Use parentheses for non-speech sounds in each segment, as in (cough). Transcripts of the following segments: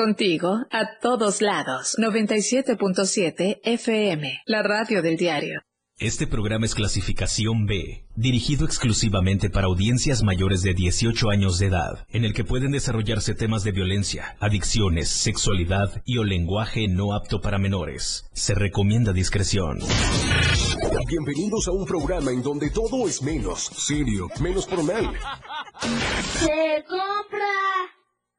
Contigo a todos lados. 97.7 FM, la radio del diario. Este programa es clasificación B, dirigido exclusivamente para audiencias mayores de 18 años de edad, en el que pueden desarrollarse temas de violencia, adicciones, sexualidad y o lenguaje no apto para menores. Se recomienda discreción. Bienvenidos a un programa en donde todo es menos serio, menos formal. Se compra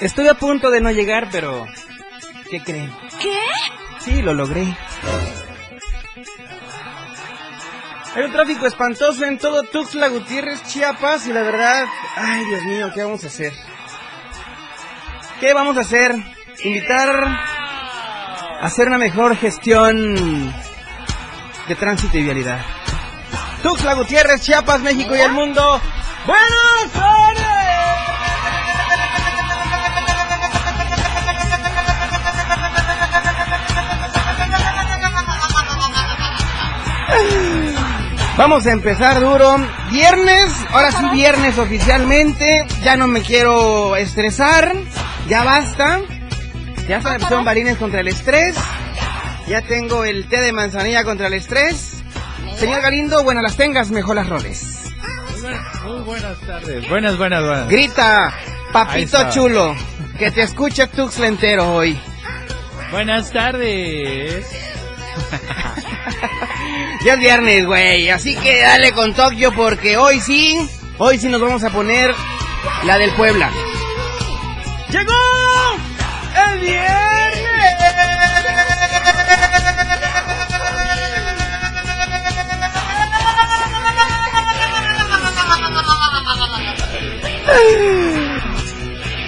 Estoy a punto de no llegar, pero... ¿Qué creen? ¿Qué? Sí, lo logré. Hay un tráfico espantoso en todo Tuxtla Gutiérrez, Chiapas, y la verdad, ay Dios mío, ¿qué vamos a hacer? ¿Qué vamos a hacer? Invitar a hacer una mejor gestión de tránsito y vialidad. Tuxtla Gutiérrez, Chiapas, México y el mundo. ¡Buenas Vamos a empezar duro. Viernes, ahora sí viernes oficialmente. Ya no me quiero estresar. Ya basta. Ya se balines contra el estrés. Ya tengo el té de manzanilla contra el estrés. Señor Galindo, bueno, las tengas, mejor las roles. Muy buenas tardes. Buenas, buenas, buenas. Grita, papito chulo, que te escuche Tuxtla entero hoy. Buenas tardes. (laughs) Ya es viernes, güey, así que dale con Tokio porque hoy sí, hoy sí nos vamos a poner la del Puebla. ¡Llegó el viernes!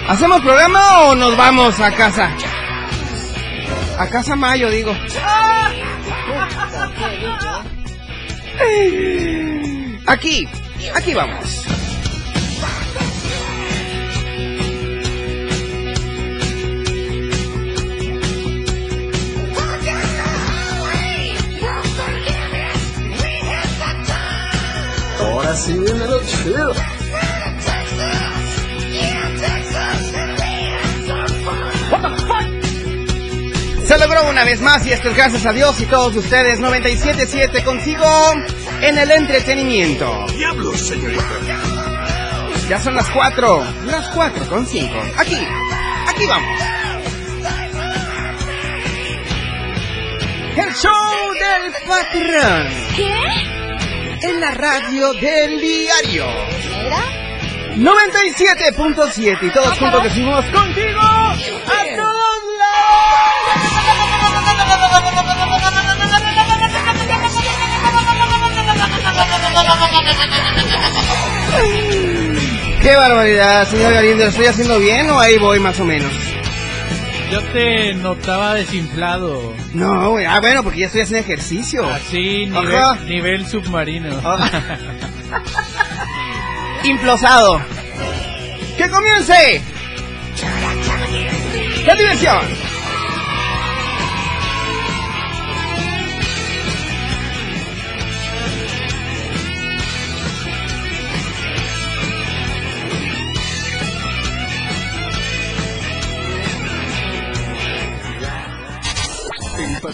¿Hacemos programa o nos vamos a casa? A casa Mayo, digo. Aquí, aquí vamos. Ahora sí viene lo chido. Se logró una vez más y esto es gracias a Dios y todos ustedes 97.7 consigo en el entretenimiento. Diablos, señorita. Ya son las 4, las 4 con 5. Aquí, aquí vamos. El show del patrón ¿Qué? en la radio del diario. ¿Era? 97.7 y todos juntos decimos contigo Qué barbaridad, señor Galindo, ¿lo estoy haciendo bien o ahí voy más o menos? Yo te notaba desinflado. No, güey, ah, bueno, porque ya estoy haciendo ejercicio. Así, Ajá. nivel, submarino. Ah. (laughs) Implosado. ¡Que comience! ¡La diversión!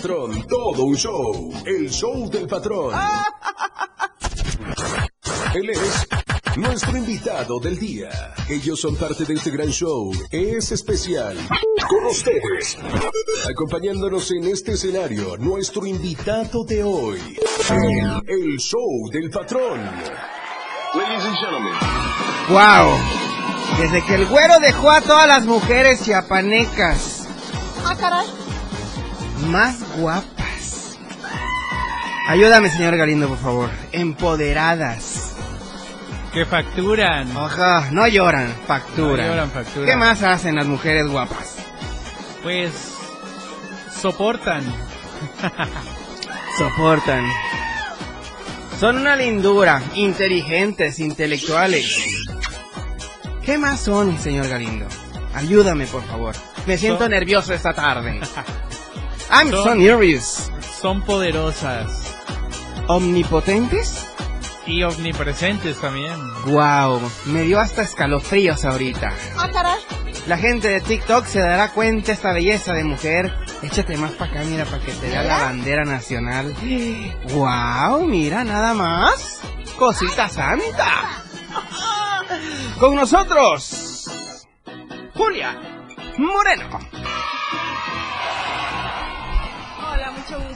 Patrón, todo un show. El show del patrón. (laughs) Él es nuestro invitado del día. Ellos son parte de este gran show. Es especial. Con ustedes. Acompañándonos en este escenario, nuestro invitado de hoy. El, el show del patrón. Ladies and gentlemen. ¡Wow! Desde que el güero dejó a todas las mujeres chiapanecas Ah, caray. Más guapas, Ayúdame, señor Galindo, por favor. Empoderadas. Que facturan. Ajá, no lloran, facturan. No lloran, facturan. ¿Qué más hacen las mujeres guapas? Pues soportan. Soportan. Son una lindura, inteligentes, intelectuales. ¿Qué más son, señor Galindo? Ayúdame, por favor. Me siento Son- nervioso esta tarde. (laughs) I'm so Son- nervous. Son poderosas ¿Omnipotentes? y omnipresentes también. Wow, me dio hasta escalofríos ahorita. Ah, caray. La gente de TikTok se dará cuenta esta belleza de mujer. Échate más para acá, mira, para que te vea la bandera nacional. Wow, mira, nada más. Cosita santa. Con nosotros, Julia Moreno.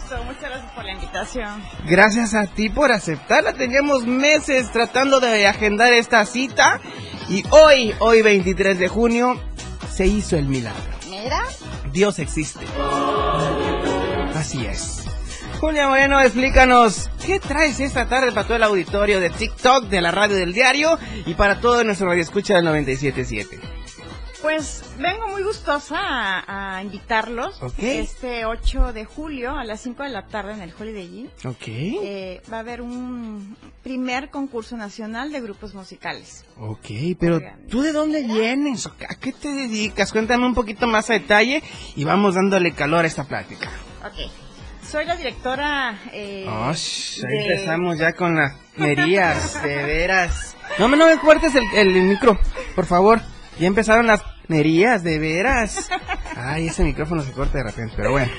Gusto. Muchas gracias por la invitación. Gracias a ti por aceptarla. Teníamos meses tratando de agendar esta cita. Y hoy, hoy 23 de junio, se hizo el milagro. Mira. Dios existe. Así es. Julia Moreno, explícanos, ¿qué traes esta tarde para todo el auditorio de TikTok, de la radio del diario y para todo nuestro radio escucha del 97.7? Pues vengo muy gustosa a, a invitarlos Ok. este 8 de julio a las 5 de la tarde en el Holiday Inn. Ok. Eh, va a haber un primer concurso nacional de grupos musicales. Ok, pero ¿tú de dónde vienes? ¿A qué te dedicas? Cuéntame un poquito más a detalle y vamos dándole calor a esta plática. Ok. Soy la directora. Eh, Oh, sh, ahí de- empezamos ya con las (laughs) merías, de veras. No, me- no me cortes el, el micro, por favor. Ya empezaron las merías, de veras. Ay, ese micrófono se corta de repente, pero bueno.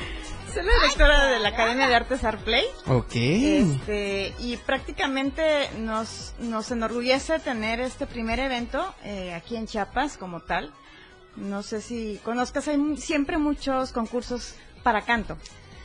Soy la directora de la Academia de Artes Artplay. Ok. Este, y prácticamente nos, nos enorgullece tener este primer evento eh, aquí en Chiapas como tal. No sé si conozcas, hay siempre muchos concursos para canto.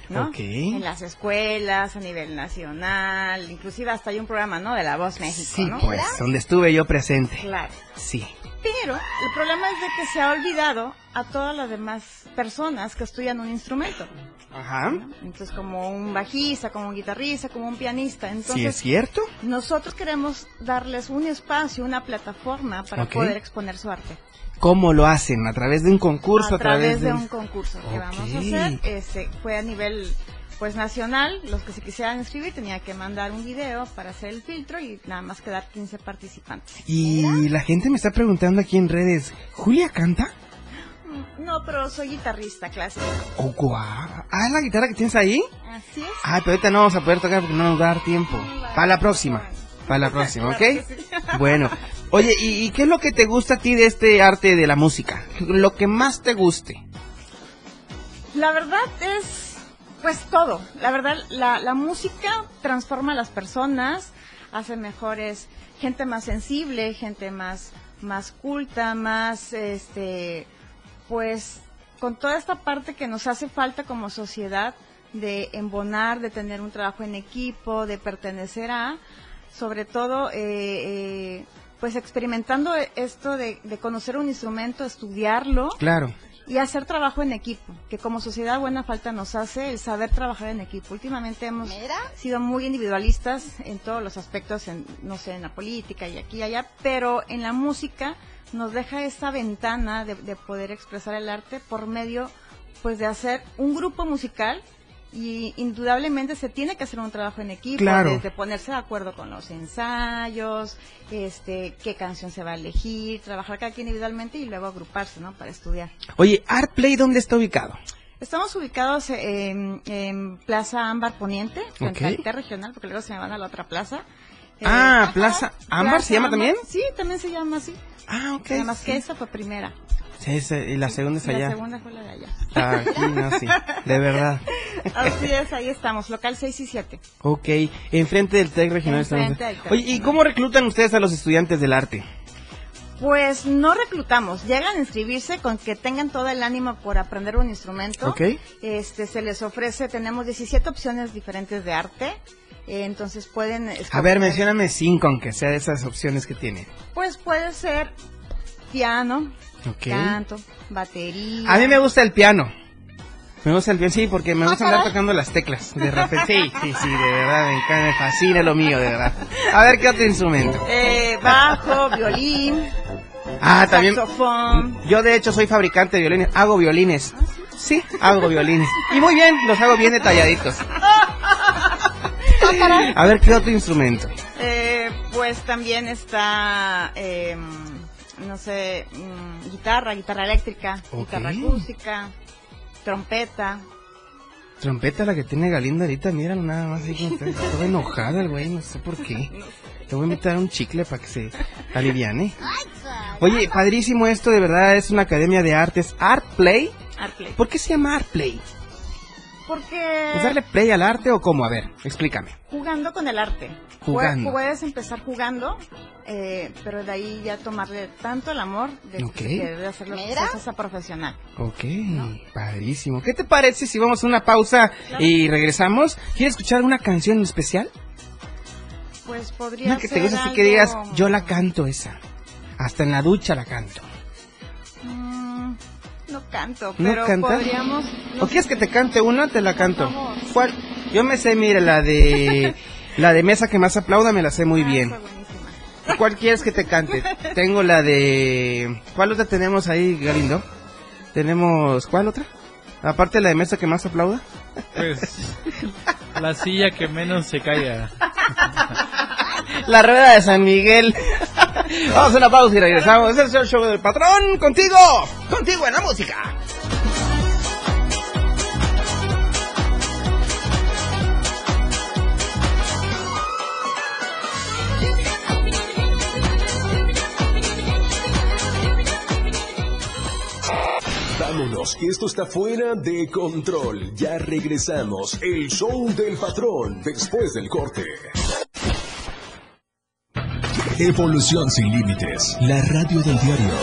¿No? En las escuelas, a nivel nacional, inclusive hasta hay un programa, ¿no? De La Voz México, Sí, ¿no? pues, donde estuve yo presente. Claro. Sí. Pero el problema es de que se ha olvidado a todas las demás personas que estudian un instrumento. Ajá. Entonces, como un bajista, como un guitarrista, como un pianista. Entonces, ¿Sí es cierto? nosotros queremos darles un espacio, una plataforma para poder exponer su arte. ¿Cómo lo hacen? ¿A través de un concurso? a través de un- un concurso que vamos a hacer. Este, fue a nivel pues nacional, los que se quisieran inscribir tenían que mandar un video para hacer el filtro y nada más quedar 15 participantes. Y la gente me está preguntando aquí en redes, ¿Julia canta? Mm, No, pero soy guitarrista clásico. Oh, guau. Ah, ¿la guitarra que tienes ahí? Así es. Ay, pero ahorita no vamos a poder tocar porque no nos va a dar tiempo. Para la próxima. Para la próxima, ¿ok? Bueno. Oye, ¿y, y qué es lo que te gusta a ti de este arte de la música? Lo que más te guste. La verdad es, pues todo. La verdad, la, la música transforma a las personas, hace mejores, gente más sensible, gente más, más culta, más, este, pues, con toda esta parte que nos hace falta como sociedad de embonar, de tener un trabajo en equipo, de pertenecer a, sobre todo, eh, eh, pues experimentando esto de, de conocer un instrumento, estudiarlo, Claro. y hacer trabajo en equipo, que como sociedad buena falta nos hace el saber trabajar en equipo. Últimamente hemos Mira. sido muy individualistas en todos los aspectos, en, no sé, en la política y aquí y allá, pero en la música nos deja esa ventana de, de poder expresar el arte por medio, pues, de hacer un grupo musical y indudablemente se tiene que hacer un trabajo en equipo, Claro. desde ponerse de acuerdo con los ensayos, este, qué canción se va a elegir, trabajar cada quien individualmente y luego agruparse, ¿no? Para estudiar. Oye, Artplay, ¿dónde está ubicado? Estamos ubicados en, en Plaza Ámbar Poniente, frente Ok. al T regional, porque luego se me van a la otra plaza. Eh, Ah, Plaza Ámbar, ¿se llama también? Sí, también se llama así. Ah, ok. Nada más sí. que esa fue primera. Sí, sí, y la segunda es Y La allá. segunda fue la de allá. Aquí, no, sí. De verdad. Así es, ahí estamos, local 6 y 7. Ok, enfrente del TEC regional. estamos. Enfrente del TEC Oye, ¿y cómo reclutan ustedes a los estudiantes del arte? Pues no reclutamos, llegan a inscribirse con que tengan todo el ánimo por aprender un instrumento. Ok. Este, se les ofrece, tenemos 17 opciones diferentes de arte. eh, entonces pueden... A ver, escoger- mencióname cinco, aunque sea de esas opciones que tiene. Pues puede ser piano, Ok. canto, batería. A mí me gusta el piano. Me gusta el piano, sí, porque me Ah, gusta andar caray. tocando las teclas. De repente, (laughs) sí, sí, sí, de verdad, me, encanta, me fascina lo mío, de verdad. A ver, ¿qué otro instrumento? Eh, bajo, violín, Ah, también. saxofón. Yo, de hecho, soy fabricante de violines. Hago violines. Sí, hago violines. Y muy bien, los hago bien detalladitos. (laughs) A ver, ¿qué otro instrumento? Eh, pues también está, eh, no sé, mm, guitarra, guitarra eléctrica, guitarra acústica, trompeta. Trompeta la que tiene Galindo ahorita, míralo nada más ahí como está. Enojada el güey, no sé por qué. Le voy a meter un chicle para que se aliviane. Oye, padrísimo esto, de verdad, es una academia de artes. Art Play. Artplay. ¿Por qué se llama Art Play? Porque ¿Es darle play al arte o cómo? A ver, explícame. jugando con el arte. Jugando. Pu- Puedes empezar jugando, eh, pero de ahí ya tomarle tanto el amor de, Ok. de, de hacerlo cosas profesional. Ok, padrísimo. ¿Qué te parece si vamos a una pausa y regresamos? ¿Quieres escuchar una canción especial? Pues podría Una que te ser guste así que algo- digas, yo la canto esa. Hasta en la ducha la canto. No canto, ¿No podríamos... no ¿O quieres que te cante una? Te la canto. ¿Cuál? Yo me sé, mire, la de... (laughs) La de mesa que más aplauda me la sé muy Ah, bien. ¿Cuál quieres que te cante? (laughs) Tengo la de... ¿Cuál otra tenemos ahí, Galindo? Tenemos... ¿Cuál otra? Aparte de la de mesa que más aplauda. Pues (laughs) la silla que menos se caiga. La rueda de San Miguel. (laughs) Vamos a una pausa y regresamos. Este es el show del patrón. Contigo. Contigo en la música. Vámonos, que esto está fuera de control. Ya regresamos. El show del patrón después del corte. Evolución sin límites. La radio del diario.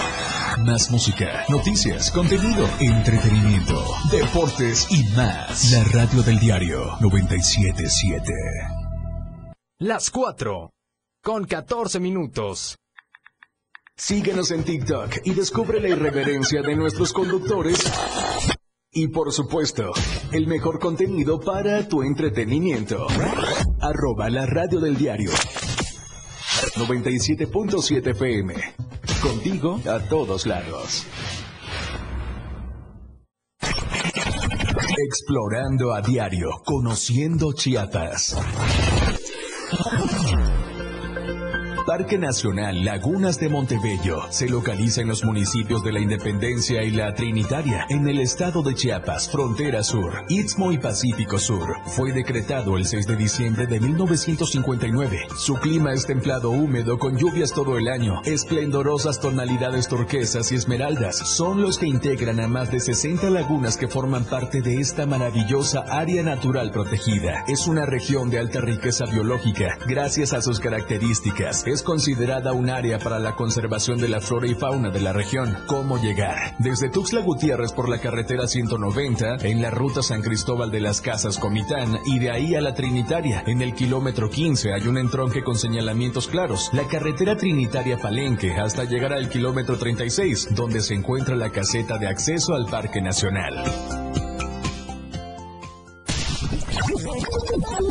Más música, noticias, contenido, entretenimiento, deportes y más. La radio del diario 977. Las 4 con 14 minutos. Síguenos en TikTok y descubre la irreverencia de nuestros conductores. Y por supuesto, el mejor contenido para tu entretenimiento. Arroba la radio del diario. 97.7 FM. Contigo a todos lados. Explorando a diario, conociendo Chiapas. Parque Nacional Lagunas de Montebello se localiza en los municipios de la Independencia y la Trinitaria, en el estado de Chiapas, frontera sur, Istmo y Pacífico Sur. Fue decretado el 6 de diciembre de 1959. Su clima es templado húmedo con lluvias todo el año. Esplendorosas tonalidades turquesas y esmeraldas son los que integran a más de 60 lagunas que forman parte de esta maravillosa área natural protegida. Es una región de alta riqueza biológica. Gracias a sus características, es considerada un área para la conservación de la flora y fauna de la región. ¿Cómo llegar? Desde Tuxtla Gutiérrez por la carretera 190, en la ruta San Cristóbal de las Casas Comitán y de ahí a la Trinitaria. En el kilómetro 15 hay un entronque con señalamientos claros. La carretera Trinitaria Palenque hasta llegar al kilómetro 36, donde se encuentra la caseta de acceso al Parque Nacional.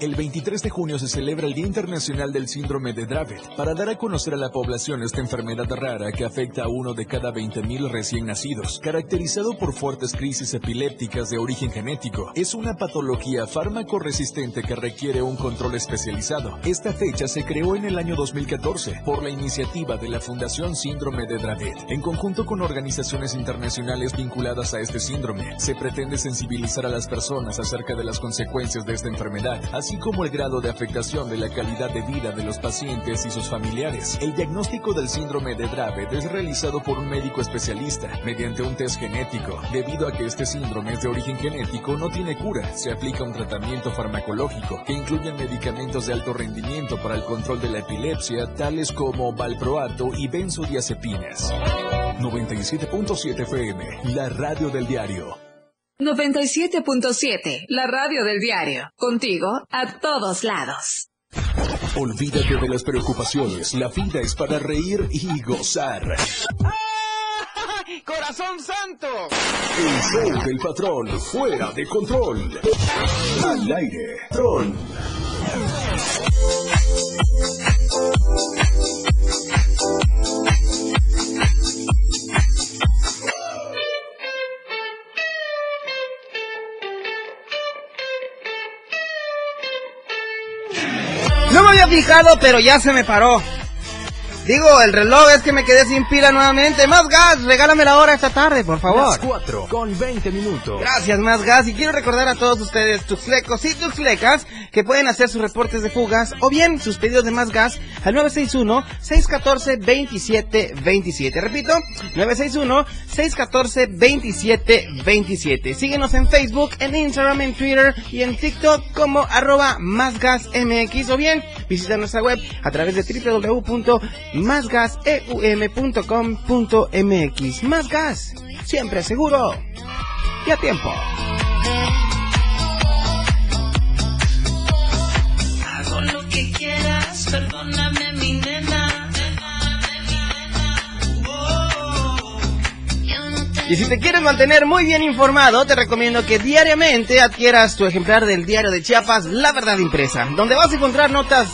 El 23 de junio se celebra el Día Internacional del Síndrome de Dravet para dar a conocer a la población esta enfermedad rara que afecta a uno de cada 20.000 recién nacidos. Caracterizado por fuertes crisis epilépticas de origen genético, es una patología fármaco resistente que requiere un control especializado. Esta fecha se creó en el año 2014 por la iniciativa de la Fundación Síndrome de Dravet. En conjunto con organizaciones internacionales vinculadas a este síndrome, se pretende sensibilizar a las personas acerca de las consecuencias de esta enfermedad, como el grado de afectación de la calidad de vida de los pacientes y sus familiares. El diagnóstico del síndrome de Dravet es realizado por un médico especialista mediante un test genético. Debido a que este síndrome es de origen genético, no tiene cura. Se aplica un tratamiento farmacológico que incluye medicamentos de alto rendimiento para el control de la epilepsia, tales como valproato y benzodiazepinas. 97.7 FM, la radio del diario. 97.7, la radio del diario. Contigo a todos lados. Olvídate de las preocupaciones. La vida es para reír y gozar. (laughs) ¡Corazón santo! El show del patrón fuera de control. Al aire, Tron. Fijado, pero ya se me paró. Digo, el reloj es que me quedé sin pila nuevamente. Más gas, regálame la hora esta tarde, por favor. Las 4 con 20 minutos. Gracias, más gas. Y quiero recordar a todos ustedes, tuxlecos y tuxlecas, que pueden hacer sus reportes de fugas o bien sus pedidos de más gas al 961-614-2727. Repito, 961-614-2727. Síguenos en Facebook, en Instagram, en Twitter y en TikTok como arroba más gas MX o bien visita nuestra web a través de www.másgaseum.com.mx. Más gas, siempre seguro y a tiempo. Y si te quieres mantener muy bien informado, te recomiendo que diariamente adquieras tu ejemplar del diario de Chiapas, La Verdad Impresa, donde vas a encontrar notas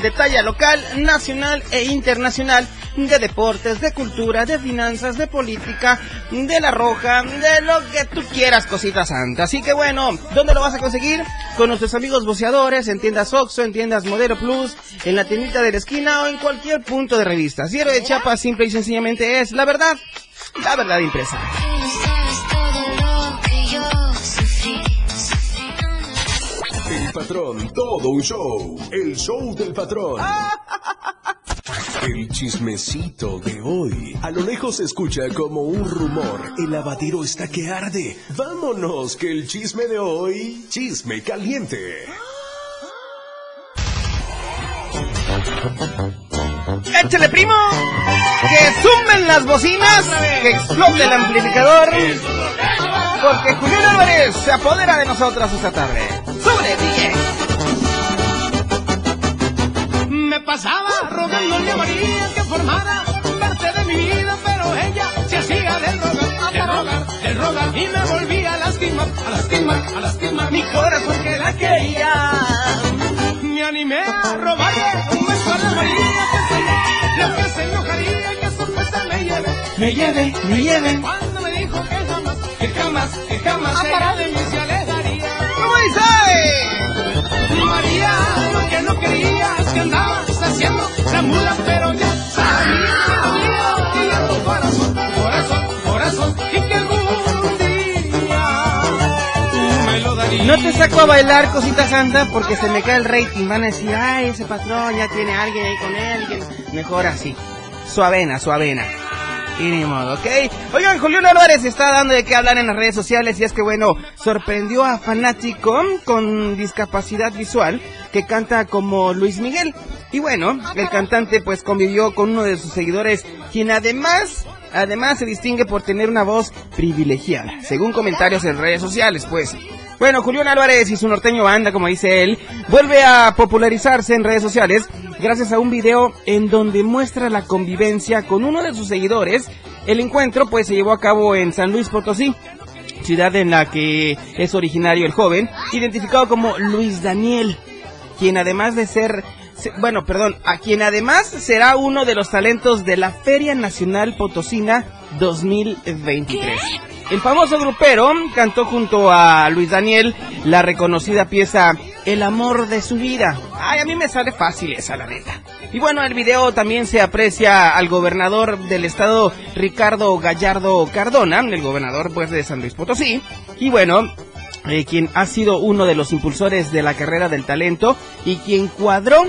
de talla local, nacional e internacional de deportes, de cultura, de finanzas, de política, de la roja, de lo que tú quieras, cosita santa. Así que bueno, ¿dónde lo vas a conseguir? Con nuestros amigos boceadores, en tiendas Oxxo, en tiendas Modelo Plus, en la tiendita de la esquina o en cualquier punto de revistas. Diario de Chiapas simple y sencillamente es la verdad, la verdad impresa. El patrón, todo un show. El show del patrón. (laughs) El chismecito de hoy. A lo lejos se escucha como un rumor. El lavadero está que arde. Vámonos, que el chisme de hoy. Chisme caliente. ¡Échale, primo! ¡Que sumen las bocinas! ¡Que explote el amplificador! Porque Julián Álvarez se apodera de nosotros esta tarde. ¡Sobre, Me pasaba rogándole a María que formara parte de mi vida, pero ella se hacía del rogar, del rogar, del rogar y me volvía a lastimar, a lastimar, a lastimar mi corazón que la quería. Me animé a robarle un beso a la María que se lo que se enojaría que sorpresa me lleve, me lleve, me lleve. Cuando me dijo que jamás, que jamás, que jamás ella de mí No te saco a bailar, cosita santa, porque se me cae el rating. Van a decir, ay, ese patrón ya tiene alguien ahí con él. Mejor así. Suavena, suavena. Y ni modo, ¿ok? Oigan, Julián Álvarez está dando de qué hablar en las redes sociales y es que, bueno, sorprendió a fanático con discapacidad visual que canta como Luis Miguel. Y bueno, el cantante pues convivió con uno de sus seguidores, quien además, además se distingue por tener una voz privilegiada, según comentarios en redes sociales, pues. Bueno, Julián Álvarez y su norteño banda, como dice él, vuelve a popularizarse en redes sociales gracias a un video en donde muestra la convivencia con uno de sus seguidores. El encuentro pues se llevó a cabo en San Luis Potosí, ciudad en la que es originario el joven, identificado como Luis Daniel, quien además de ser, se- bueno, perdón, a quien además será uno de los talentos de la Feria Nacional Potosina 2023. El famoso grupero cantó junto a Luis Daniel la reconocida pieza El amor de su vida. Ay, a mí me sale fácil esa, la neta. Y bueno, el video también se aprecia al gobernador del estado Ricardo Gallardo Cardona, el gobernador pues de San Luis Potosí. Y bueno, eh, quien ha sido uno de los impulsores de la carrera del talento y quien cuadró,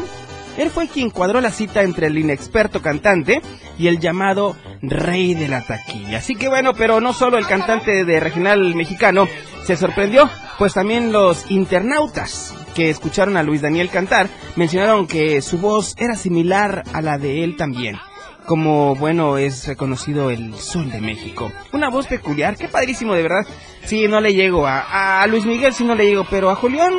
él fue quien cuadró la cita entre el inexperto cantante y el llamado rey de la taquilla. Así que bueno, pero no solo el cantante de regional mexicano se sorprendió, pues también los internautas que escucharon a Luis Daniel cantar mencionaron que su voz era similar a la de él también. como, bueno, es reconocido el Sol de México. Una voz peculiar, qué padrísimo, de verdad. Sí, no le llego a, Luis Miguel, sí no le llego, pero a Julián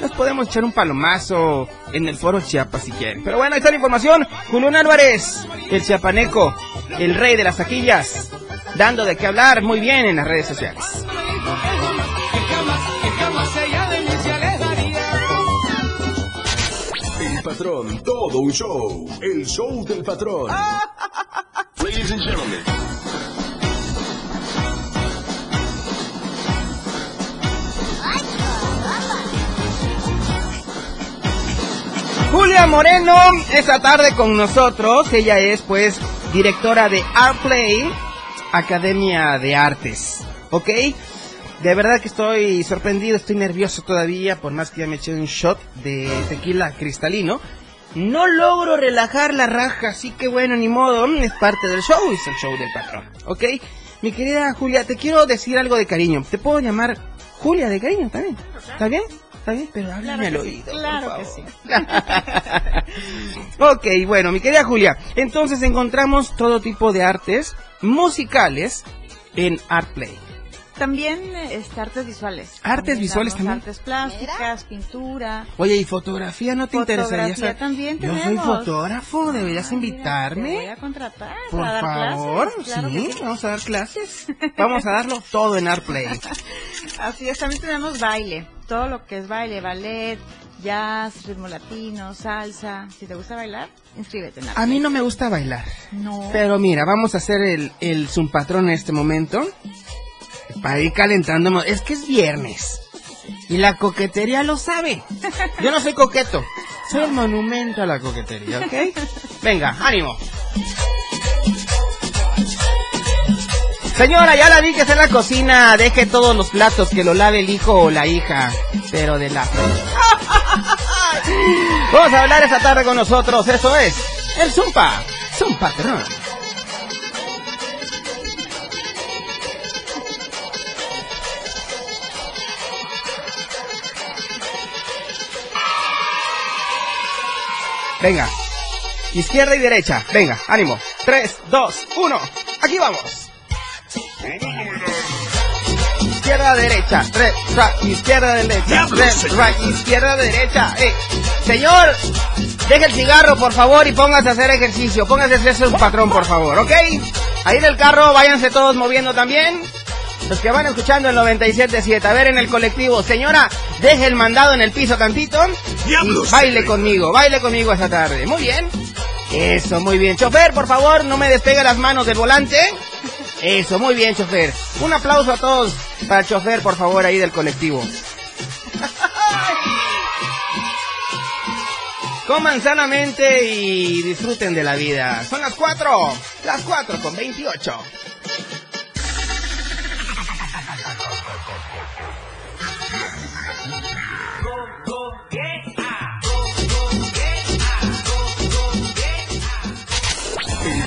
nos podemos echar un palomazo en el foro Chiapas si quieren. Pero bueno, ahí está la información. Julián Álvarez, el chiapaneco, el rey de las taquillas, dando de qué hablar muy bien en las redes sociales. El patrón, todo un show. El show del patrón. (laughs) Ladies and gentlemen. Julia Moreno, esta tarde con nosotros. Ella es, pues, directora de Artplay, Academia de Artes. ¿Ok? De verdad que estoy sorprendido, estoy nervioso todavía, por más que ya me eché un shot de tequila cristalino. No logro relajar la raja, así que bueno, ni modo, es parte del show, es el show del patrón. ¿Ok? Mi querida Julia, te quiero decir algo de cariño. ¿Te puedo llamar Julia de cariño también? ¿Está bien? ¿Está bien? Pero háblame al Claro sí, oído. por claro que sí. (laughs) ok, bueno, mi querida Julia, entonces encontramos todo tipo de artes musicales en Artplay. También este, artes visuales. Artes visuales también. Artes plásticas, pintura. Oye, ¿y fotografía no te interesaría? Fotografía saber? también Yo soy fotógrafo, deberías Te voy invitarme. a contratar Por para dar favor, clases. Claro sí, vamos a dar clases. (laughs) Vamos a darlo todo en Artplay. (laughs) Así es, también tenemos baile. Todo lo que es baile, ballet, jazz, ritmo latino, salsa. Si te gusta bailar, inscríbete en A mí no me gusta bailar. No. Pero mira, vamos a hacer el, el Zoom patrón en este momento. Para ir calentando. Es que es viernes. Y la coquetería lo sabe. Yo no soy coqueto. Soy el monumento a la coquetería, ¿ok? Venga, ánimo. Señora, ya la vi que está en la cocina. Deje todos los platos que lo lave el hijo o la hija. Pero de la... (laughs) Vamos a hablar esta tarde con nosotros. Eso es el Zumpa. Zoom patrón. Venga. Izquierda y derecha. Venga, ánimo. 3, 2, 1. Aquí vamos. Izquierda, derecha. Re, ra, izquierda, derecha. Re, ra, izquierda, derecha. Eh, Señor, deje el cigarro, por favor, y póngase a hacer ejercicio. Póngase a hacerse un patrón, por favor, ¿ok? Ahí en el carro, váyanse todos moviendo también. Los que van escuchando el 97.7, a ver en el colectivo, señora, deje el mandado en el piso tantito y baile conmigo, baile conmigo esta tarde. Muy bien. Eso, muy bien. Chofer, por favor, no me despegue las manos del volante. Eso, muy bien, chofer. Un aplauso a todos para el chofer, por favor, ahí del colectivo. Coman sanamente y disfruten de la vida. Son las 4, las 4 con 28.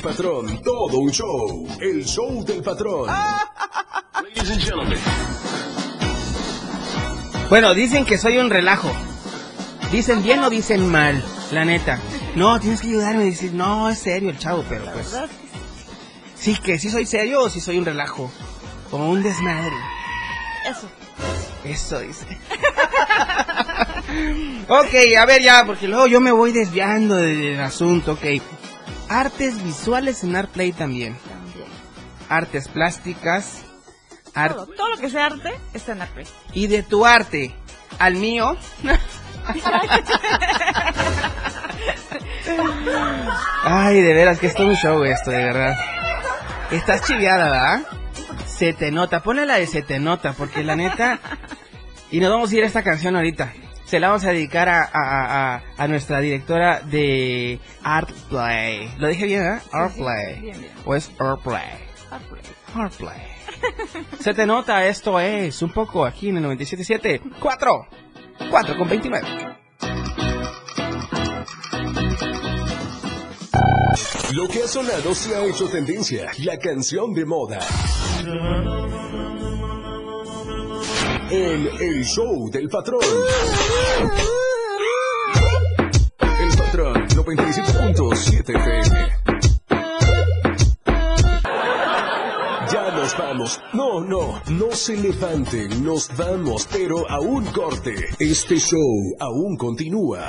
Patrón, todo un show. El show del patrón. Ladies and gentlemen. Bueno, dicen que soy un relajo. Dicen bien o dicen mal, la neta. No, tienes que ayudarme a decir, no, es serio el chavo, pero pues... Sí, que sí soy serio o sí soy un relajo. Como un desmadre. Eso. Eso dice. (laughs) ok, a ver ya, porque luego yo me voy desviando del asunto, ok. Artes visuales en Artplay también. También. Artes plásticas. Todo, todo lo que sea arte está en arte. Y de tu arte al mío. Ay, de veras que es todo un show esto, de verdad. Estás chiviada, ¿verdad? Se te nota, ponle la de se te nota, porque la neta... Y nos vamos a ir a esta canción ahorita. Se la vamos a dedicar a, a, a, a nuestra directora de Artplay. Lo dije bien, ¿eh? Artplay. bien, bien. O es Artplay. Arte. Hardplay. (laughs) Se te nota, esto es un poco aquí en el 97.7. 4. 4 con 29. Lo que ha sonado se ha hecho tendencia. La canción de moda en el show del patrón. El patrón 97.7 FM. Ya nos vamos. No, no, no se levanten. Nos vamos, pero a un corte. Este show aún continúa.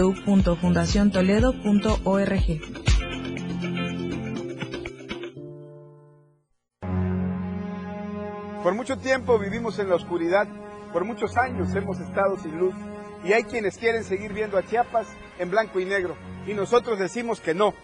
www.fundaciontoledo.org. Por mucho tiempo vivimos en la oscuridad, por muchos años hemos estado sin luz y hay quienes quieren seguir viendo a Chiapas en blanco y negro y nosotros decimos que no.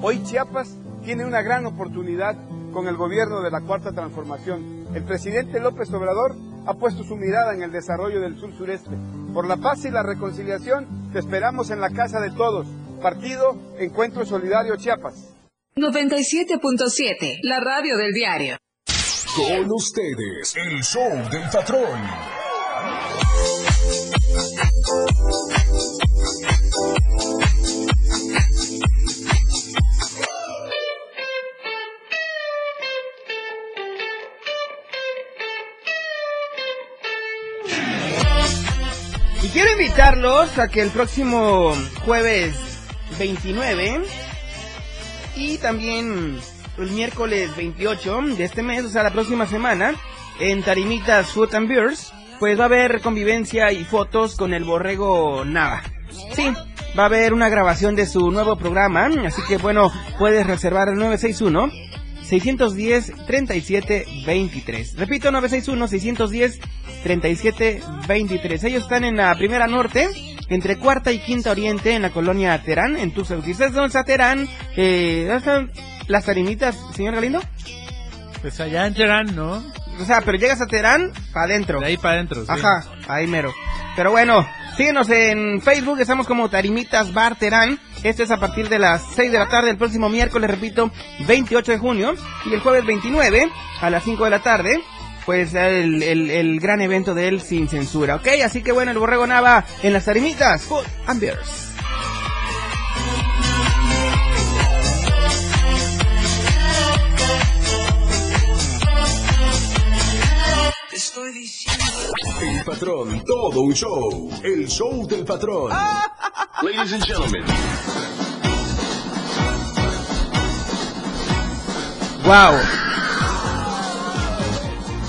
Hoy Chiapas tiene una gran oportunidad con el gobierno de la Cuarta Transformación. El presidente López Obrador ha puesto su mirada en el desarrollo del sur sureste. Por la paz y la reconciliación, te esperamos en la casa de todos. Partido Encuentro Solidario Chiapas. 97.7, la radio del diario. Con ustedes, el show del patrón. Y quiero invitarlos a que el próximo jueves 29 y también el miércoles 28 de este mes, o sea, la próxima semana, en Tarimitas Food and Beers, pues va a haber convivencia y fotos con el borrego Nava. Sí, va a haber una grabación de su nuevo programa, así que bueno, puedes reservar el 961 610 37 23. Repito, 961 610 37 23. Ellos están en la primera norte, entre cuarta y quinta oriente, en la colonia Terán, en Tuxtla Gutiérrez. ¿Dónde está Terán? Eh, ¿dónde están las tarimitas, señor Galindo? Pues allá en Terán, ¿no? O sea, pero llegas a Terán, para adentro. De ahí para adentro, sí. Ajá, ahí mero. Pero bueno, síguenos en Facebook, estamos como Tarimitas Bar Terán. Esto es a partir de las 6 de la tarde el próximo miércoles, repito, 28 de junio. Y el jueves 29 a las 5 de la tarde, pues el, el, el gran evento de él sin censura, ¿ok? Así que bueno, el Borrego Nava en las Tarimitas, Food and Beers. Estoy diciendo. El patrón, todo un show. El show del patrón. (laughs) Ladies and gentlemen. Wow.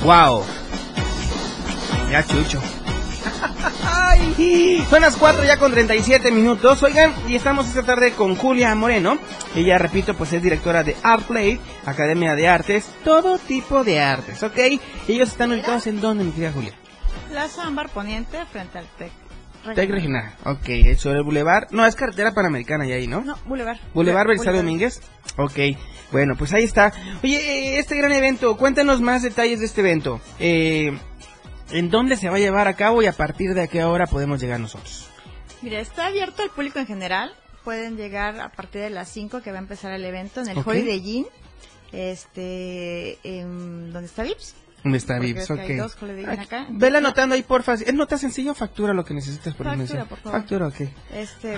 Wow. Ya chucho. Son las 4 ya con 37 minutos. Oigan, y estamos esta tarde con Julia Moreno. Ella, repito, pues es directora de ArtPlay, Academia de Artes, todo tipo de artes, ¿ok? Ellos están ubicados en dónde, mi querida Julia? Plaza Ámbar Poniente frente al TEC. Tec Regional, ok, sobre el Boulevard. No, es carretera panamericana y ahí, ¿no? No, Boulevard. Boulevard Belisario. Domínguez. Ok, bueno, pues ahí está. Oye, eh, este gran evento, cuéntanos más detalles de este evento. Eh, ¿En dónde se va a llevar a cabo y a partir de a qué hora podemos llegar nosotros? Mira, está abierto al público en general. Pueden llegar a partir de las 5 que va a empezar el evento en el Ok. Holiday Inn, este, en, donde está Vips. ¿Dónde está Vips? ves que hay Ok. dos acá. Vela anotando ahí, porfa. ¿Es nota sencilla o factura lo que necesitas por Factura, por favor. Factura, ok. Este,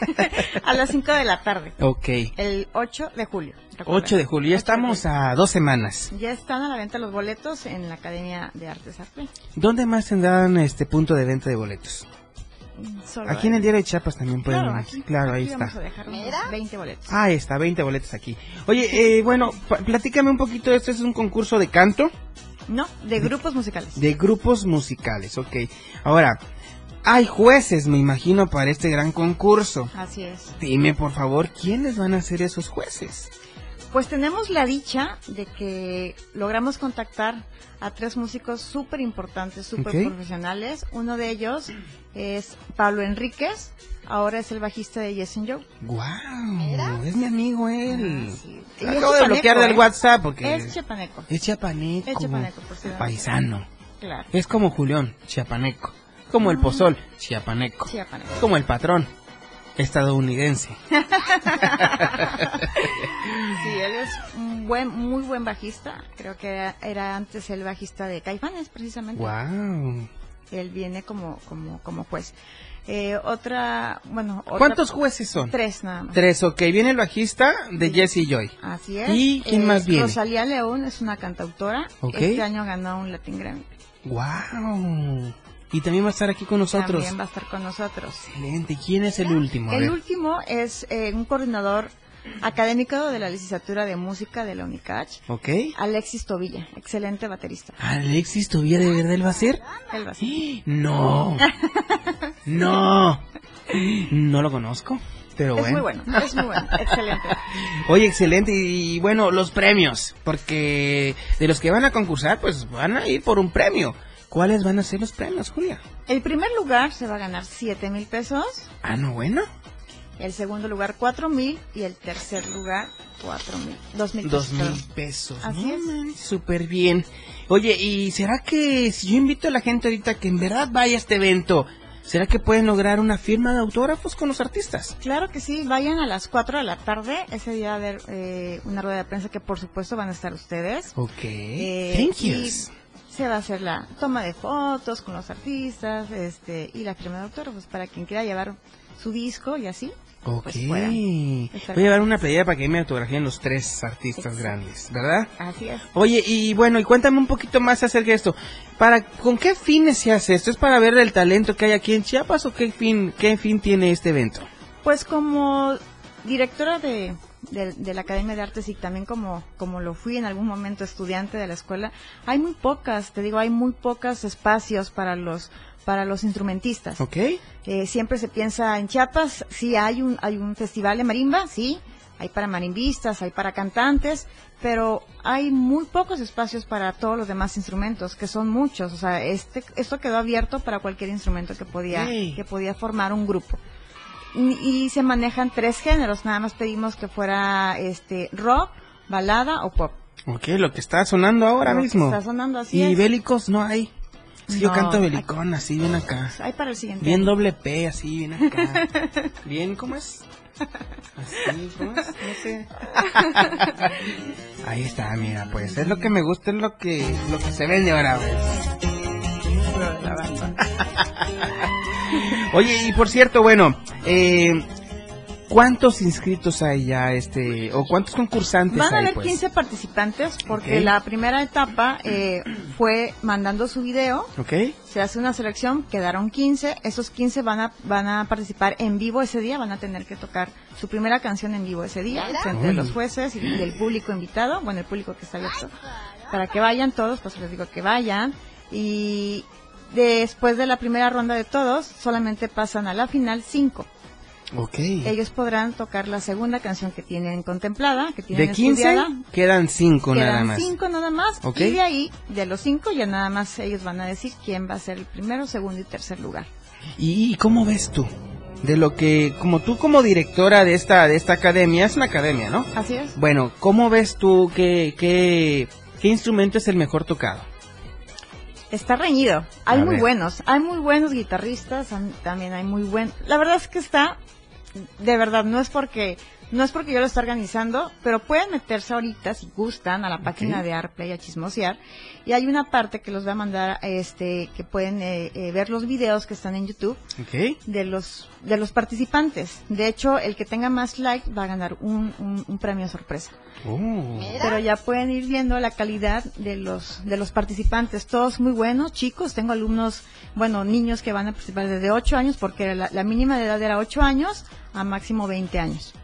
(laughs) a las 5 de la tarde, Ok. el 8 de julio. recuerda. 8 de julio, ya 8 de estamos a dos semanas. Ya están a la venta los boletos en la Academia de Artes Arte. ¿Dónde más tendrán este punto de venta de boletos? Solo Aquí en ahí. el diario de Chiapas también pueden. Claro, aquí, claro, ahí aquí está. Vamos a dejar unos 20 boletos. Ahí está, 20 boletos aquí. Oye, eh, bueno, platícame un poquito, esto es un concurso de canto No, de grupos musicales. de grupos musicales, ok. Ahora, hay jueces, me imagino, para este gran concurso. Así es. Dime, por favor, ¿quiénes van a ser esos jueces? Pues tenemos la dicha de que logramos contactar a tres músicos súper importantes, súper profesionales. Uno de ellos es Pablo Enríquez, ahora es el bajista de Yes and Joe. ¡Wow! Es mi amigo él. Lo es Acabo de bloquear del ¿eh? WhatsApp porque... Es chiapaneco. Es chiapaneco. Es chiapaneco, por si no- Paisano. Claro. Es como Julián, chiapaneco. Como el pozol, chiapaneco. Chiapaneco. Como el patrón, estadounidense. (laughs) Sí, él es un buen, muy buen bajista. Creo que era, era antes el bajista de Caifanes, precisamente. ¡Wow! Él viene como, como, como juez. Eh, otra, bueno. otra- ¿Cuántos jueces son? Tres nada más. Tres, ok. Viene el bajista de Jesse Joy. Así es. ¿Y quién Eh, más viene? Rosalía León es una cantautora. Este año ganó un Latin Grammy. ¡Wow! Y también va a estar aquí con nosotros. También va a estar con nosotros. Excelente. ¿Quién es el último? El último es eh, un coordinador académico de la licenciatura de música de la UNICACH, Ok. Alexis Tobilla, excelente baterista. Alexis Tobía de verdad él va a ser. Él va a ser. (gasps) No. (laughs) No. No lo conozco. Pero Es bueno. muy bueno, es muy bueno, excelente. (laughs) Oye, excelente. Y bueno, los premios. Porque de los que van a concursar, pues van a ir por un premio. ¿Cuáles van a ser los premios, Julia? El primer lugar se va a ganar 7 mil pesos, Ah, no, bueno. el segundo lugar 4 mil y el tercer lugar 4 mil, 2 mil Dos pesos. mil perdón. pesos. Así No es. Súper bien. Oye, ¿y será que si yo invito a la gente ahorita que en verdad vaya a este evento, ¿será que pueden lograr una firma de autógrafos con los artistas? Claro que sí, vayan a las 4 de la tarde, ese día va a haber eh, una rueda de prensa que por supuesto van a estar ustedes. Ok. Eh, Thank y yous. Se va a hacer la toma de fotos con los artistas este y la firma de autógrafos para quien quiera llevar su disco y así. Ok. pues puedan Voy a llevar una playera para que me autografíen los tres artistas grandes, ¿verdad? Así es. Oye, y bueno, y cuéntame un poquito más acerca de esto. ¿Para con qué fines se hace esto? ¿Es para ver el talento que hay aquí en Chiapas o qué fin qué fin tiene este evento? Pues como directora de, de, de la Academia de Artes y también como, como lo fui en algún momento estudiante de la escuela, hay muy pocas, te digo, hay muy pocos espacios para los para los instrumentistas. ¿Ok? Eh, siempre se piensa en Chiapas, sí hay un hay un festival de marimba, sí, hay para marimbistas, hay para cantantes, pero hay muy pocos espacios para todos los demás instrumentos, que son muchos, o sea, este esto quedó abierto para cualquier instrumento que podía que podía formar un grupo. Y, se manejan tres géneros, nada más pedimos que fuera este rock, balada o pop. Ok, lo que está sonando ahora Lo que mismo. está sonando, así y es. bélicos no hay. Sí, yo canto hay- belicón, así bien acá. Hay para el siguiente. Bien doble P, así bien acá. (laughs) bien, ¿cómo es? Así, ¿cómo es? No sé. (laughs) Ahí está, mira, pues es lo que me gusta, es lo que lo que se vende ahora, pues. (laughs) Oye, y por cierto, bueno, eh, ¿cuántos inscritos hay ya, este, o cuántos concursantes Van a haber pues? 15 participantes porque la primera etapa eh, fue mandando su video, ¿Ok? se hace una selección, quedaron 15, esos 15 van a van a participar en vivo ese día, van a tener que tocar su primera canción en vivo ese día frente de los jueces y del público invitado, bueno, el público que está abierto, para que vayan todos, pues les digo que vayan y después de la primera ronda de todos, solamente pasan a la final cinco. Ok. Ellos podrán tocar la segunda canción que tienen contemplada, que tienen De 15 estudiada. quedan 5 nada Quedan más. cinco nada más. Ok. Y de ahí, de los cinco, ya nada más ellos van a decir quién va a ser el primero, segundo y tercer lugar. ¿Y cómo ves tú? De lo que, como tú como directora de esta, de esta academia, es una academia, ¿no? Así es. Bueno, ¿cómo ves tú que, que, qué instrumento es el mejor tocado? Está reñido. Hay A muy ver. buenos. Hay muy buenos guitarristas. am- También hay muy buen. La verdad es que está. De verdad, no es porque. No es porque yo lo esté organizando, pero pueden meterse ahorita, si gustan, a la página de Arplay a chismosear. Y hay una parte que los va a mandar, este, que pueden eh, eh, ver los videos que están en YouTube de los de los participantes. De hecho, el que tenga más like va a ganar un, un- un premio sorpresa. Oh. Pero ya pueden ir viendo la calidad de los de los participantes, todos muy buenos, chicos. Tengo alumnos, bueno, niños que van a participar desde 8 años, porque la, la mínima de edad era 8 años a máximo 20 años.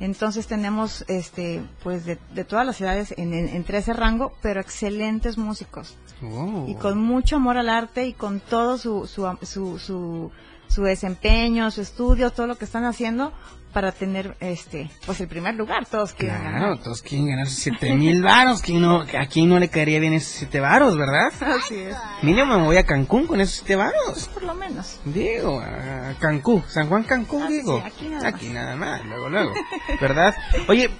Entonces tenemos, este, pues de, de todas las edades en, en- entre ese rango, pero excelentes músicos Oh. y con mucho amor al arte y con todo su, su, su, su, su desempeño, su estudio, todo lo que están haciendo para tener este pues el primer lugar. Todos quieren Claro, ganar. todos quieren ganar siete mil varos. ¿Quién no, ¿A quién no le caería bien esos siete varos, verdad? (laughs) Así es. Mínimo me voy a Cancún con esos siete varos. Por lo menos. Digo, a Cancún, San Juan Cancún, digo. sí, aquí nada Aquí nada más, luego, luego. ¿Verdad? Oye,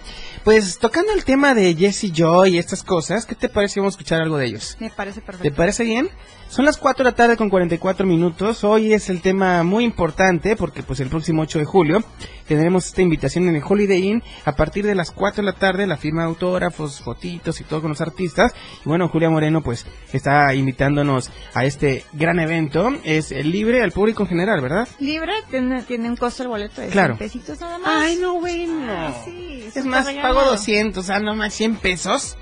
pues tocando el tema de Jesse Joy y estas cosas, ¿qué te parece vamos a escuchar algo de ellos? Me parece ¿Te perfecto. parece bien? Son las 4 de la tarde con 44 minutos. Hoy es el tema muy importante porque pues el próximo 8 de julio tendremos esta invitación en el Holiday Inn a partir de las 4 de la tarde, la firma de autógrafos, fotitos y todo con los artistas. Y bueno, Julia Moreno pues está invitándonos a este gran evento. Es libre al público en general, ¿verdad? Libre, tiene, tiene un costo el boleto de Claro. 100 pesitos nada más. Ay, no, bueno. Sí, Es más, regalado. pago 200, ah, no más 100 pesos.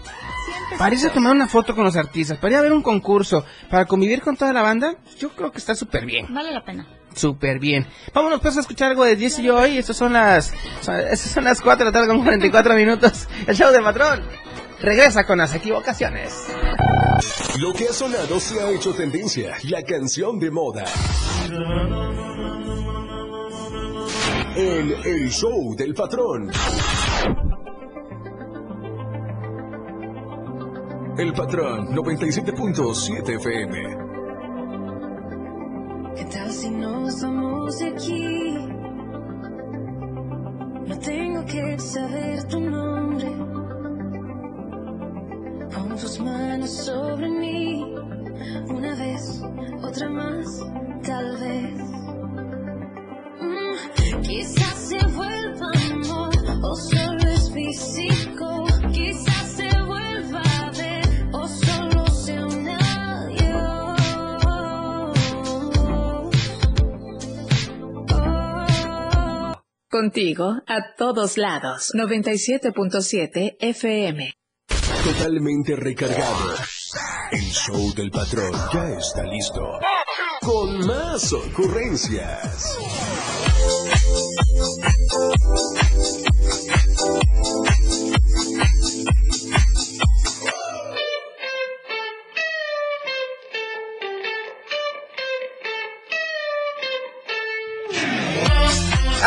100 pesitos. Para irse a tomar una foto con los artistas, para ir a ver un concurso, para convivir con toda la banda, yo creo que está súper bien. Vale la pena. Súper bien. Vámonos pues a escuchar algo de Jesse Joy. Estas son las, son- estas son las 4 de la tarde con 44 minutos. El show del patrón regresa con las equivocaciones. Lo que ha sonado se ha hecho tendencia. La canción de moda. En el show del patrón. El patrón 97.7 FM. ¿Qué tal si nos vamos de aquí? No tengo que saber tu nombre. Pon tus manos sobre mí. Una vez, otra más, tal vez. Contigo a todos lados. 97.7 FM. Totalmente recargado. El show del patrón ya está listo. Con más ocurrencias.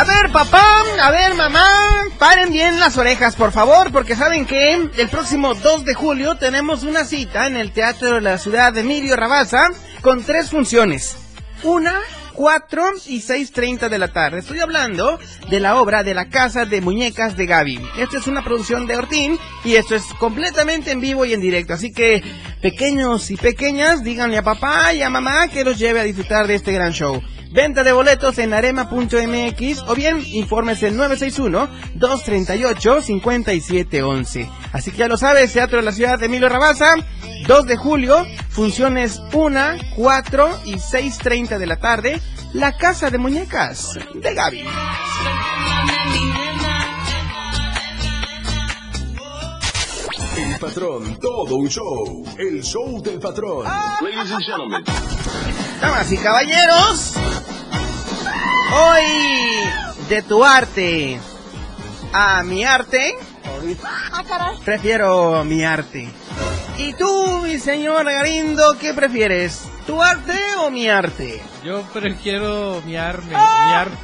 A ver, papá, a ver, mamá, paren bien las orejas, por favor, porque saben que el próximo 2 de julio tenemos una cita en el Teatro de la Ciudad de Emilio Rabaza con tres funciones. Una, cuatro y 6.30 de la tarde. Estoy hablando de la obra de la Casa de Muñecas de Gaby. Esta es una producción de Ortín y esto es completamente en vivo y en directo. Así que, pequeños y pequeñas, díganle a papá y a mamá que los lleve a disfrutar de este gran show. Venta de boletos en arema.mx o bien informes el 961-238-5711. Así que ya lo sabes, Teatro de la Ciudad de Emilio Rabaza, 2 de julio, funciones 1, 4 y 6.30 de la tarde, La Casa de Muñecas de Gaby. Patrón, todo un show. El show del patrón. Ladies and gentlemen. Damas y caballeros, hoy de tu arte a mi arte, Ah, prefiero mi arte. ¿Y tú, mi señor Garindo, qué prefieres? ¿Tu arte o mi arte? Yo prefiero miarme, ¡Ah! miarme.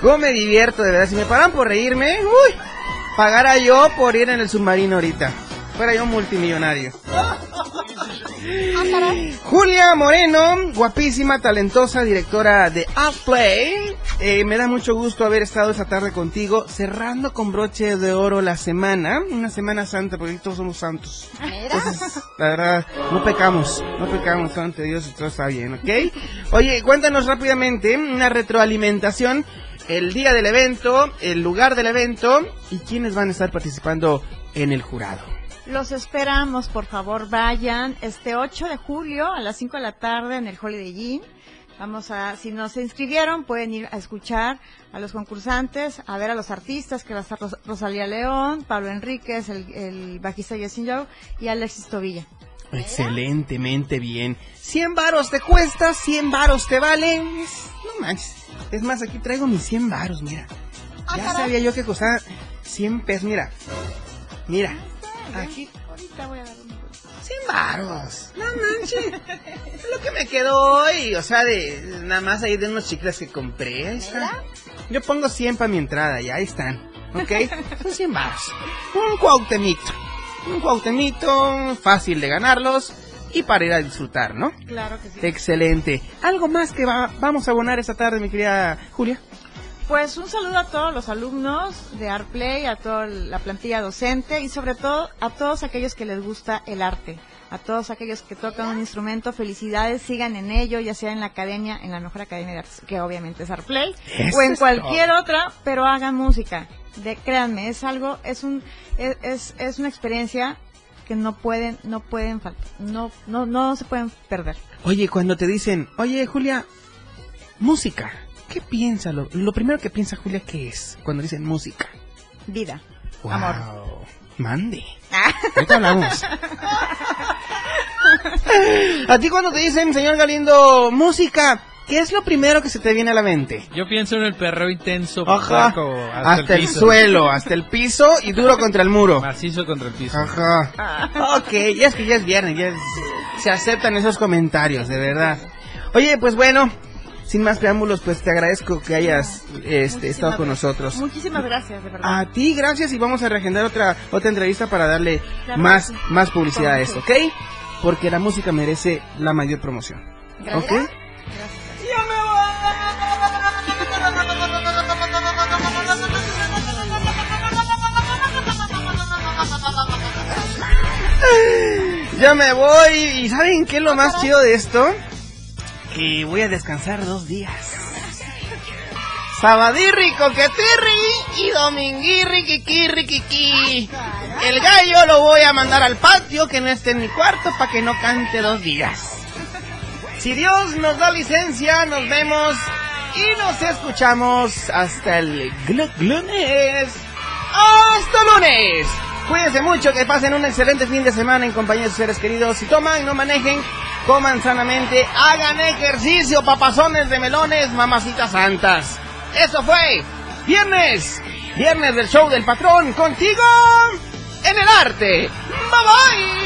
¿Cómo (laughs) me divierto, de verdad? Si me paran por reírme, uy, pagara yo por ir en el submarino ahorita. Fuera yo multimillonario. Julia Moreno, guapísima, talentosa, directora de Outplay. Eh, me da mucho gusto haber estado esta tarde contigo, cerrando con broche de oro la semana, una semana santa, porque todos somos santos. Entonces, la verdad, no pecamos, no pecamos ante Dios y todo está bien, ¿ok? Oye, cuéntanos rápidamente una retroalimentación, el día del evento, el lugar del evento y quiénes van a estar participando en el jurado. Los esperamos, por favor, vayan este 8 de julio a las 5 de la tarde en el Holiday Inn. Vamos a, si no se inscribieron, pueden ir a escuchar a los concursantes, a ver a los artistas, que va a estar Ros- Rosalía León, Pablo Enríquez, el, el bajista Jason Joe y Alexis Tobilla. Excelentemente bien. 100 varos te cuesta, 100 varos te valen. No manches. Es más, aquí traigo mis 100 varos, mira. Ya sabía yo que costaba 100 pesos, mira. Mira. Aquí. Ahorita voy a dar un 100 varos. No manches. Es lo que me quedó hoy. O sea, de nada más ahí de unos chicles que compré. Ahí está. Yo pongo 100 para mi entrada y ahí están. ¿Ok? (laughs) Son 100 varos. Un cuauhtemito. Un cuauhtemito fácil de ganarlos y para ir a disfrutar, ¿no? Claro que sí. Excelente. ¿Algo más que va- vamos a abonar esta tarde, mi querida Julia? Pues un saludo a todos los alumnos de ArtPlay, a toda la plantilla docente y sobre todo a todos aquellos que les gusta el arte. A todos aquellos que tocan un instrumento, felicidades, sigan en ello, ya sea en la academia, en la mejor academia de artes, que obviamente es ArtPlay, o en cualquier todo. otra, pero hagan música. De, créanme, es algo, es un, es, es, es una experiencia que no pueden, no pueden faltar, no, no, no se pueden perder. Oye, cuando te dicen, oye, Julia, música, ¿qué piensa? Lo, lo primero que piensa Julia, ¿qué es? Cuando dicen música. Vida, Wow. amor. Mande. Ahorita hablamos. (laughs) A ti cuando te dicen, señor Galindo, música, ¿qué es lo primero que se te viene a la mente? Yo pienso en el perreo intenso. Ajá. Hasta, el, suelo, hasta el piso y duro (laughs) contra el muro. Macizo contra el piso. Ajá. Ok, ya es que ya es viernes, ya es- se aceptan esos comentarios, de verdad. Oye, pues bueno, sin más preámbulos, pues te agradezco que hayas este, estado con nosotros. Muchísimas gracias, de verdad. A ti, gracias, y vamos a reagendar otra, otra entrevista para darle Claro más, sí. más publicidad a esto, ¿ok? Porque la música merece la mayor promoción. ¿Ok? Ya me voy. ¿Y saben qué es lo más chido de esto? Que voy a descansar dos días. Sabadirri, coquetirri y dominguirri, kikirri, kiki. El gallo lo voy a mandar al patio que no esté en mi cuarto para que no cante dos días. Si Dios nos da licencia, nos vemos y nos escuchamos hasta el glu- lunes. ¡Hasta lunes! Cuídense mucho, que pasen un excelente fin de semana en compañía de sus seres queridos. Si toman, no manejen, coman sanamente, hagan ejercicio, papazones de melones, mamacitas santas. Eso fue viernes, viernes del show del patrón, contigo en el arte. Bye bye.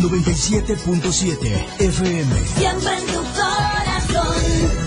97.7 FM. Siempre en tu corazón.